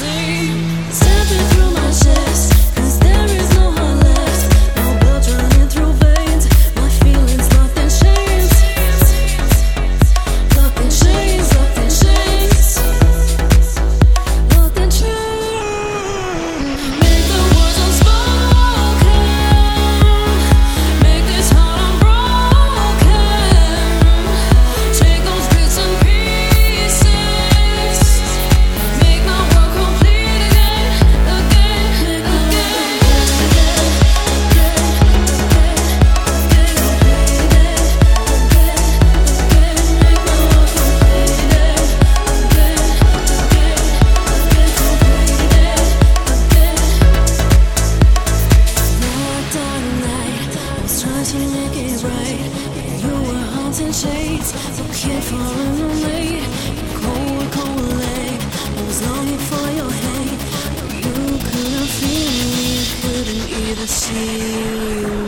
see. You were haunting shades, so kept falling away. Cold, cold. I was longing for your you couldn't feel couldn't even see you.